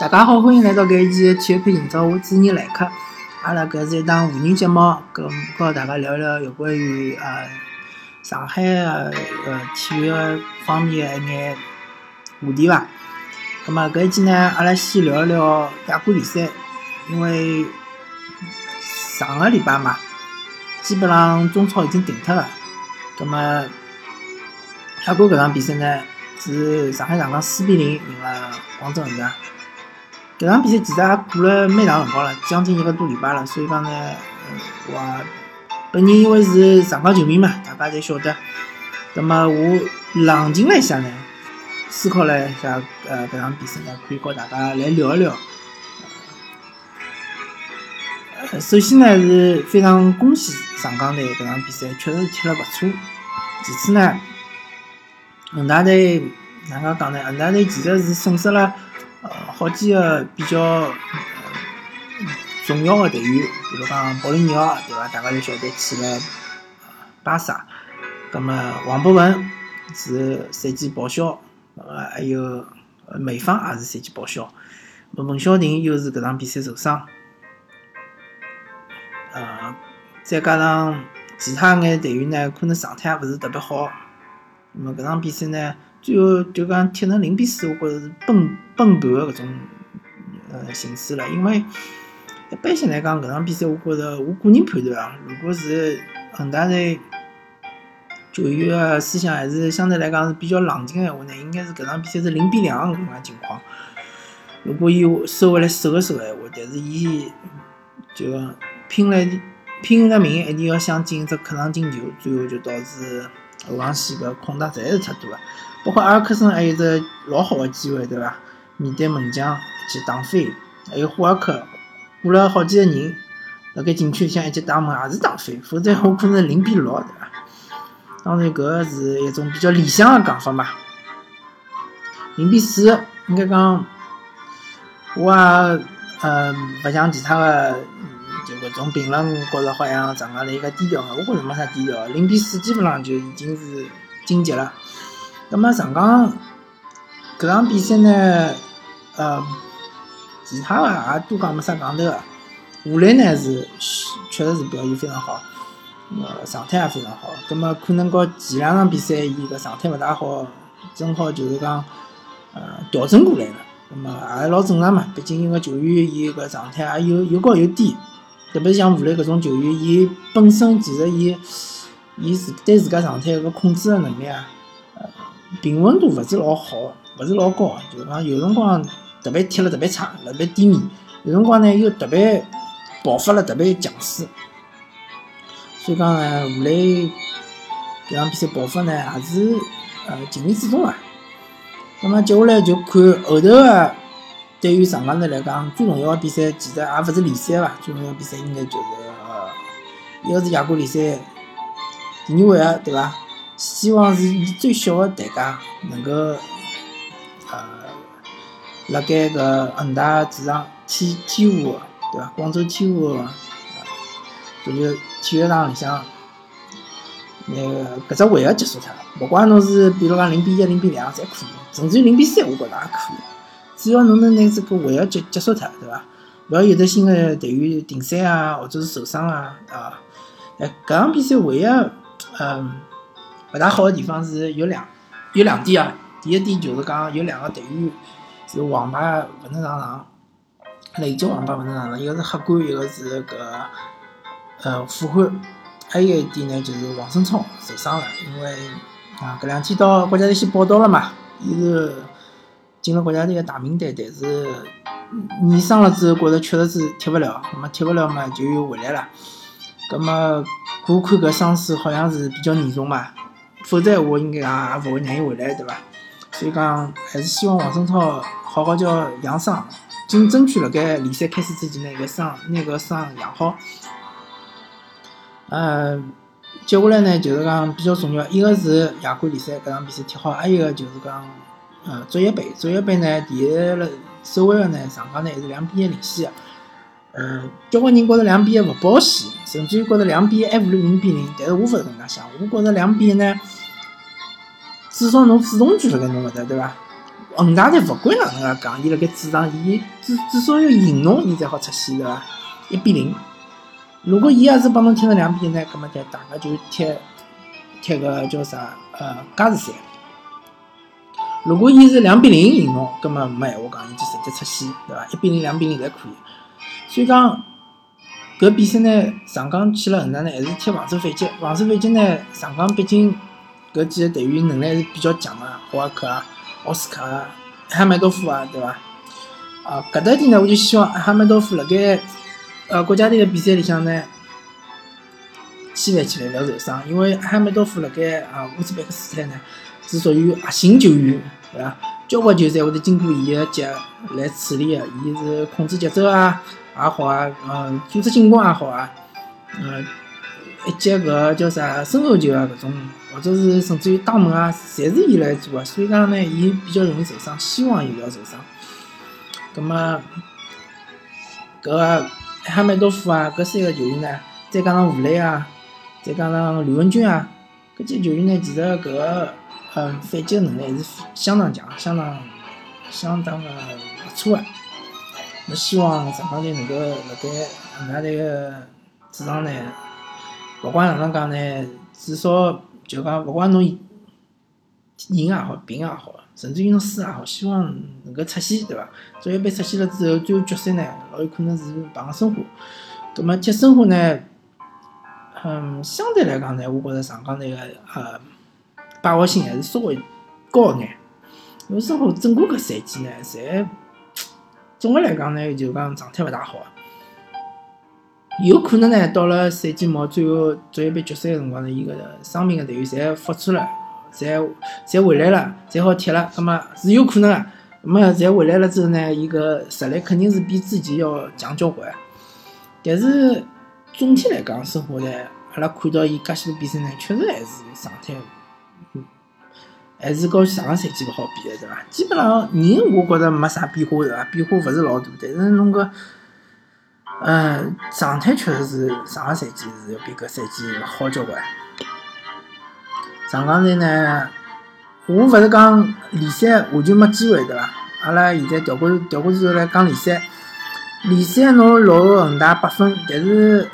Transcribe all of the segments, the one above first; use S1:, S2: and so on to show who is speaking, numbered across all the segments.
S1: 大家好，欢迎来到搿一期的体育篇今朝我主持人来客。阿拉搿是一档互人节目，跟跟大家聊聊有关于呃上海的呃体育方面的一眼话题伐。葛末搿一期呢，阿拉先聊一聊亚冠联赛，因为上个礼拜嘛，基本上中超已经定脱了。葛末亚冠搿场比赛呢，是上海上港四比零赢了广州恒大。搿场比赛其实也过了蛮长辰光了，将近一个多礼拜了，所以讲呢，我本人因为是上港球迷嘛，大家侪晓得。那么我冷静了一下呢，思考了一下，呃，搿场比赛呢，可以和大家来聊一聊。呃，首先呢是非常恭喜上港队搿场比赛确实踢了勿错。其次呢，恒大队哪能讲呢？恒大队其实是损失了。呃，好几个比较重要的队员，比如讲保利尼奥，对伐？大家侪晓得去了巴萨。葛末王博文是赛季报销，呃，还有梅方也是赛季报销。文晓婷又是搿场比赛受伤。呃，再加上其他眼队员呢，可能状态也勿是特别好。那么搿场比赛呢？最后就讲踢成零比四，我觉着是崩崩盘的搿种呃形式了。因为一般性来讲，搿场比赛我觉着我个人判断啊，如果是恒大队球员的思想还是相对来讲是比较冷静的话呢，应该是搿场比赛是零比两搿种情况。如果伊收回来守一守的话，但是伊就拼了拼了命一定要想进只客场进球，最后就导致后防线搿空档实在是太多了。包括阿尔克森还有只老好的机会，对伐？面对门将去打飞，还有霍尔克过了好几个人，辣盖禁区里向一记打门也是打飞，否则我可能零比六，对伐？当然，搿是一种比较理想个讲法嘛。零比四，应该讲，我也呃勿像其他的就搿种评论，觉着好像上港队一个低调嘛，我觉着没啥低调，零比四基本上就已经是晋级了。那么上港搿场比赛呢，呃，其他个也多讲没啥讲头个。武磊呢是确实是表现非常好，呃，状态也非常好。葛么可能和前两场比赛伊个状态勿大好，正好就是讲呃调整过来了。葛么也老正常嘛，毕竟一个球员伊个状态也有有高有低，特别是像武磊搿种球员，伊本身其实伊伊自对自家状态个控制个能力啊。呃平稳度勿是老好，勿是老高，就是讲有辰光特别踢了特别差，特别低迷；有辰光呢又特别爆发了特别强势。所以讲呢，武磊搿场比赛爆发呢，也是呃情理之中啊。那么接下来就看后头个，对于上港队来讲，最重要个比赛其实也勿是联赛伐，最重要的比赛应该就是呃，一个是亚冠联赛第二位啊，对伐？希望是以最小的代价能够，呃，辣盖个恒大主场天天湖，对伐？广州天湖，就是体育场里向，那个搿只回合结束脱。勿管侬是比如讲零比一、零比两，侪可以，甚至于零比三，我觉着也可以。只要侬能拿这个回合结结束脱，对伐？勿要有的新的队员停赛啊，或者是受伤啊，啊，哎，搿场比赛唯一，嗯。勿大好的地方是有两有两点啊，第一点就是讲有两个队员是黄牌勿能上场，累计黄牌勿能上场，一个是黑官，一个是搿呃傅欢，还有一点呢就是王胜聪受伤了，因为啊搿两天到国家队去报道了嘛，伊是进了国家队的大名单，但是验伤了之后觉着确实是踢勿了，那么踢勿了嘛就又回来了，葛么我看搿伤势好像是比较严重嘛。否则话，应该也也勿会让伊回来，对伐？所以讲，还是希望王胜超好好叫养伤，争争取辣盖联赛开始之前，拿个伤拿个伤养好。呃，接下来呢，就是讲比较重要，一个是亚冠联赛搿场比赛踢好，还有一个就是讲，呃，足协杯，足协杯呢，第一了首回合呢，上港呢还是两比一领先。呃，交关人觉着两比一勿保险，甚至于觉着两比一还不如零比零。但是我勿是搿能介想，我觉着两比一呢，至少侬主动权辣盖侬搿搭，对伐？恒大队勿管哪能介讲，伊辣盖主场，伊至至少要赢侬，伊才好出线，对伐？一比零。如果伊也是帮侬踢成两比一呢，葛末就大家就踢踢个叫啥呃加时赛。如果伊是两比零赢侬，葛末没闲话讲，伊就直接出线，对伐？一比零、两比零侪可以。所以讲搿比赛呢，上港去了恒大呢，还是踢防守反击。防守反击呢，上港毕竟搿几个队员能力还是比较强个，霍尔克啊、奥斯卡啊、哈梅多夫啊，对伐？啊，搿搭点呢，我就希望哈梅多夫辣盖。呃，国家队的比赛里向呢，千万千万勿要受伤，因为哈梅多夫辣盖啊乌兹别克斯坦呢是属于核心球员，对伐？交关球赛会得经过伊个脚来处理个，伊是控制节奏啊也好啊，嗯，组织进攻也好啊，嗯，一接搿叫啥身后球啊搿种，或者是甚至于打门啊，侪是伊来做个，所以讲呢，伊比较容易受伤，希望伊勿要受伤。葛末搿个。哈梅多夫啊，搿三个球员呢，再加上吴磊啊，再加上刘文军啊，搿几个球员呢，其实搿个嗯反击能力还是相当强，相当相当个不错个。我希望上港队能够辣盖恒大队个主场呢，勿管哪能讲呢，至少就讲勿管侬赢也好，平也好。甚至于侬输也好，希望能够出线，对伐？足协杯出线了之后，最后决赛呢，老有可能是碰申花。葛末踢申花呢，嗯，相对来讲呢，我觉着上港队个呃把握性还是稍微高一眼。因为申花整个搿赛季呢，侪总个来讲呢，就讲状态勿大好。有可能呢，到了赛季末最后足协杯决赛个辰光呢，伊个伤病个队员侪复出了。侪侪回来了，侪好踢了，葛末是有可能个。葛末侪回来了之后呢，伊个实力肯定是比之前要强交关。但是总体来讲，生活呢，阿拉看到伊介许多比赛呢，确实还是状态，还是和上个赛季勿好比个，对伐？基本上人我觉着没啥变化，对伐？变化勿是老大，但是侬个，嗯，状态确实是上个赛季是要比搿赛季好交关。上港队呢，我勿是讲联赛完全没机会对伐？阿拉现在调过调过之后来讲联赛，联赛侬落后恒大八分，但是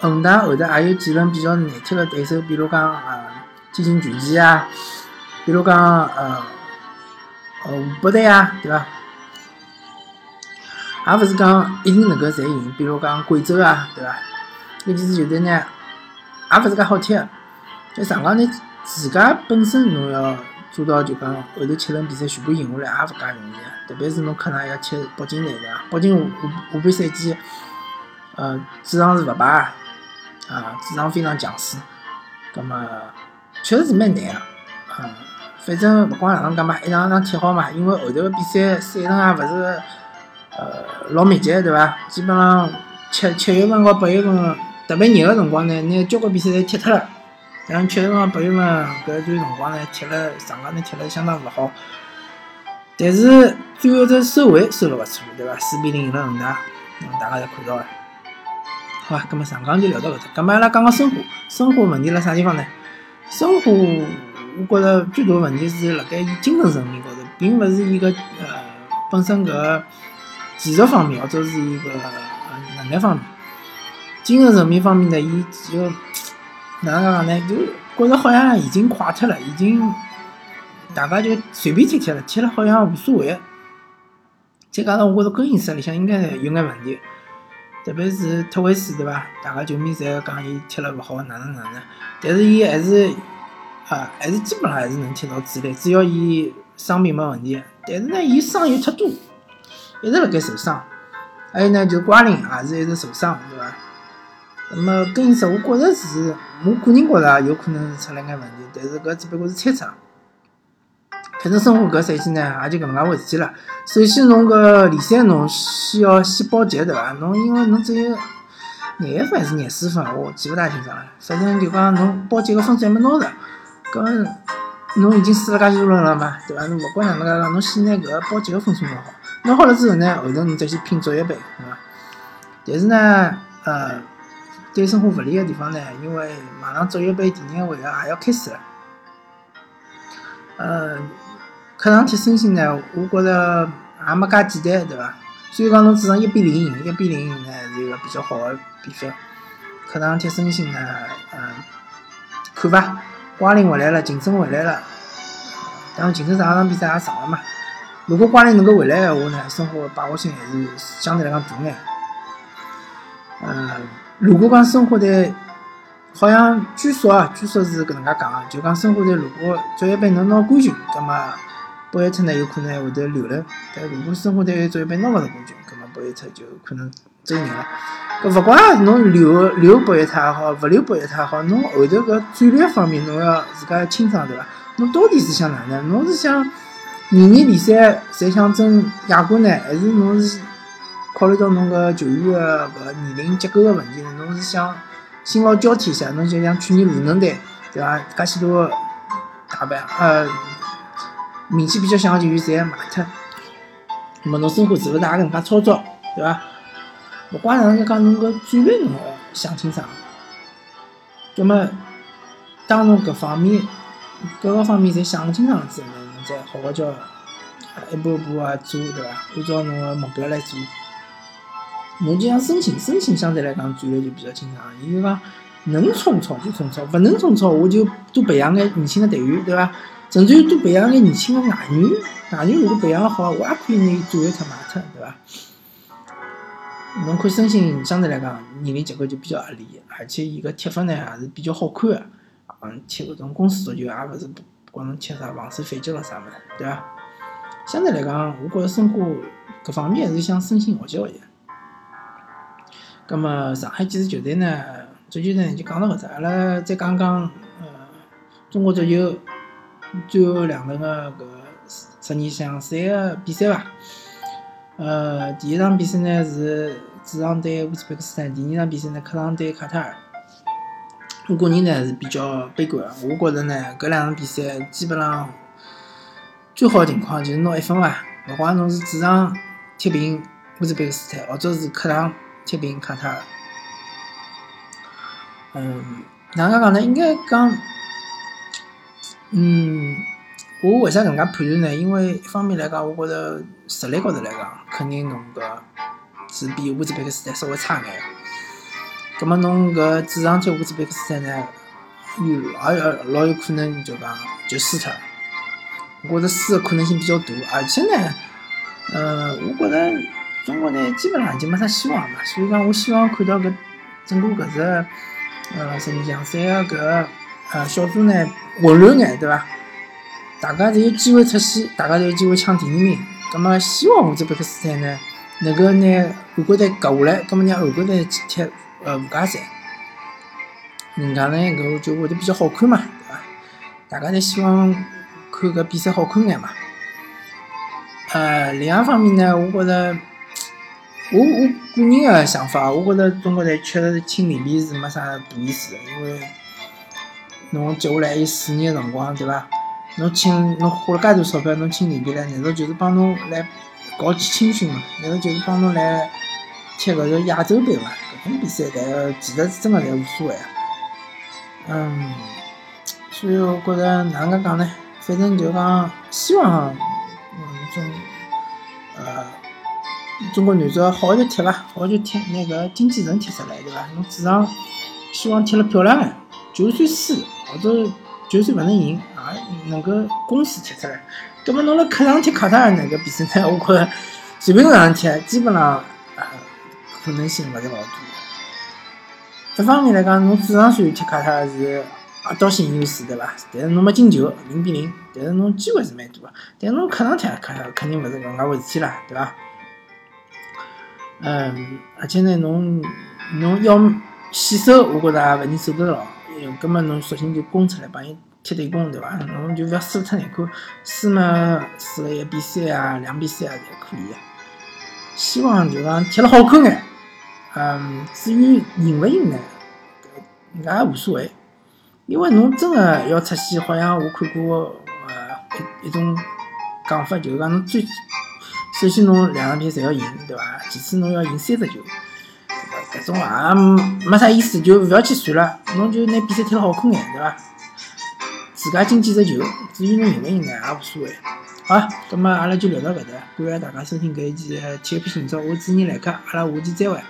S1: 恒大后头也有几轮比较难踢个对手，比如讲呃天津权健啊，比如讲呃呃湖北队啊，对伐？也勿是讲一定能够侪赢，比如讲贵州啊，对伐？搿几支球队呢，也勿是介好踢，就上港队。自家本身侬要做到就讲后头七轮比赛全部赢下来也勿介容易啊！特别是侬客场要踢北京队对伐？北京下下半赛季，呃，主场是勿败啊，啊，主场非常强势，葛末确实是蛮难个，嗯，反正勿管哪能讲嘛，一场一场踢好嘛，因为后头个比赛赛程也勿是呃老密集对伐？基本上七七月份和八月份特别热个辰光呢，拿交关比赛侪踢脱了。像七月份、八月份搿段辰光呢，踢了上港呢踢了相当勿好，但是最后只收尾收了勿错，对伐？四比零赢了恒大，大家侪看到了。好吧，葛末上港就聊到搿搭。葛末阿拉讲讲申花，申花问题辣啥地方呢？申花，我觉着最大问题是辣盖伊精神层面高头，并勿是伊个呃本身搿技术方面或者是伊个能力方面，精神层面方面呢，伊就。哪能讲呢？就觉着好像已经垮脱了，已经大家就随便踢踢了，踢了好像无所谓。再加上我觉着更衣室里向应该有眼问题，特别是特维斯对伐？大家球迷侪讲伊踢了勿好，哪能哪能？但是伊还是啊，还是基本上还是能踢到主力，只要伊伤病没问题。但是呢，伊伤又太多，一直辣盖受伤。还有呢，就是瓜林也是一直受伤，对伐？那么更衣室，我觉着是。我个人觉着有可能是出了眼问题，但是搿只不过是猜测。反正生活搿赛季呢，也就搿能介回事体了。首先，侬搿联赛侬需要先保级对伐？侬因为侬只有廿一分还是廿四分，我记勿大清爽了。反正就讲侬保级个分数还没拿着，搿侬已经输了介许多轮了嘛，对伐？侬勿管哪能介，侬先拿搿保级个分数拿好。拿好了之后呢，后头侬再去拼足协杯，对伐？但是呢，呃。对生活勿利个地方呢，因为马上足协杯第二回合也要开始了。呃，客场踢申鑫呢，我觉着也没介简单，对伐？虽然讲侬主场一比零赢，一比零赢呢是一个比较好的比分。客场踢申鑫呢，嗯，看伐？瓜林回来了，竞争回来了，当然竞争上场比赛也上了嘛。如果瓜林能够回来的话呢，申花把握性还是相对来讲大眼。嗯，如果讲申花队，好像据说啊，据说是搿能介讲，就讲申花队如果职业杯能拿冠军，葛末博艾特呢有可能还会得留任。但如果申花队职业杯拿勿着冠军，葛末博艾特就可能走人了。搿勿管侬留留博艾特也好，勿留博艾特也好，侬后头搿战略方面侬要自家清爽对伐？侬到底是想哪能？侬是想年年联赛侪想争亚冠呢，还是侬是考虑到侬搿球员个搿年龄结构个问题呢？侬是想新老交替一下？侬就像去年鲁能队对伐？介许多大牌呃名气比较响个球员侪卖脱，那么侬申花是勿是也搿能介操作对伐？勿管哪能介讲，侬搿战略侬要想清爽。葛末，当侬搿方面各个方面侪想清爽之后，侬再好好叫一步一步啊做，对伐？按照侬个目标来做。侬就像申请，申请相对来讲战略就比较清爽，伊就讲能冲超就冲超，勿能冲超我就多培养眼年轻个队员，对伐？甚至于多培养眼年轻的外援，外援如果培养好，我也可以拿伊转会脱卖脱，对伐？侬看申鑫相对来讲年龄结构就比较合理，而且伊个踢法呢也是比较好看个，嗯，踢搿种攻势足球也勿是光能踢啥防守反击咯啥物事，对伐？相对来讲，我觉着申花搿方面还是向申鑫学习学习。葛末上海几支球队呢？足球呢就讲到搿只，阿拉再讲讲呃中国足球最后两轮的搿十二强赛个比赛伐？呃，第一场比赛呢是主场对乌兹别克斯坦，第二场比赛呢客场对卡塔尔。我个人呢是比较悲观个，我觉着呢搿两场比赛基本上最好的情况就是拿一分伐，勿管侬是主场踢平乌兹别克斯坦，或者是客场踢平卡塔尔。嗯，哪能讲呢？应该讲，嗯。我为啥搿能介判断呢？因为一方面来讲，我觉着实力高头来讲，肯定侬搿是比乌兹别克斯坦稍微差眼。葛末侬搿主场踢乌兹别克斯坦呢，有也老有可能就讲就输脱。我觉着输个可能性比较大，而且呢，呃，我觉着中国呢基本上已经没啥希望了。所以讲，我希望看到搿整个搿只呃十二强赛个搿呃小组呢混乱眼，对伐？大家侪有机会出线，大家侪有机会抢第二名。葛末希望乌兹别克斯坦呢能够拿韩国队隔下来，葛末让韩国队去踢呃附加赛。人家呢搿就会得比较好看嘛，对伐？大家侪希望看搿比赛好看眼嘛。呃，另外一方面呢，我觉着，我我个人个想法，我觉着中国队确实是请里皮是没啥大意思，因为侬接下来有四年个辰光，对伐？侬请侬花了介多钞票，侬请里皮来，难道就是帮侬来搞起青训嘛？难道就是帮侬来踢搿个亚洲杯伐？搿种比赛，但其实真个侪无所谓啊。嗯，所以我觉着哪能介讲呢？反正就讲希望，嗯，中，呃，中国男足好好踢伐，好好踢，拿搿金鸡城踢出来，对伐？侬主场希望踢了漂亮眼，就算输或者就算勿能赢。也能够公司踢出来，葛末侬辣客场踢卡塔尔那个比赛呢？我觉着随便上踢，基本上呃可能性勿是老大。一方面来讲，侬主场虽然踢卡塔尔是压倒性优势，对伐？但是侬没进球，零比零，但是侬机会是蛮多个。但侬客场踢卡塔尔肯定勿是搿能介回事体啦，对伐？嗯，而且呢，侬侬要死守，我觉着也勿一定守得牢。葛末侬索性就攻出来，帮伊。踢对攻对伐？侬就勿要输太难看，输嘛输个一比三啊，两比三啊，侪可以。希望就讲踢了好看眼。嗯，至于赢勿赢呢，搿也无所谓。因为侬真个要出线，好像我看过呃一一种讲法，就是讲侬最首先侬两场比赛侪要赢，对伐？其次侬要赢三只球，搿种也没啥意思，就勿要去算了。侬就拿比赛踢了好看眼，对伐？自家进几只球，至于侬赢勿赢呢，也无所谓。好，葛末阿拉就聊到搿搭，感谢大家收听搿一期体育频道，我主持人来客，阿拉下期再会。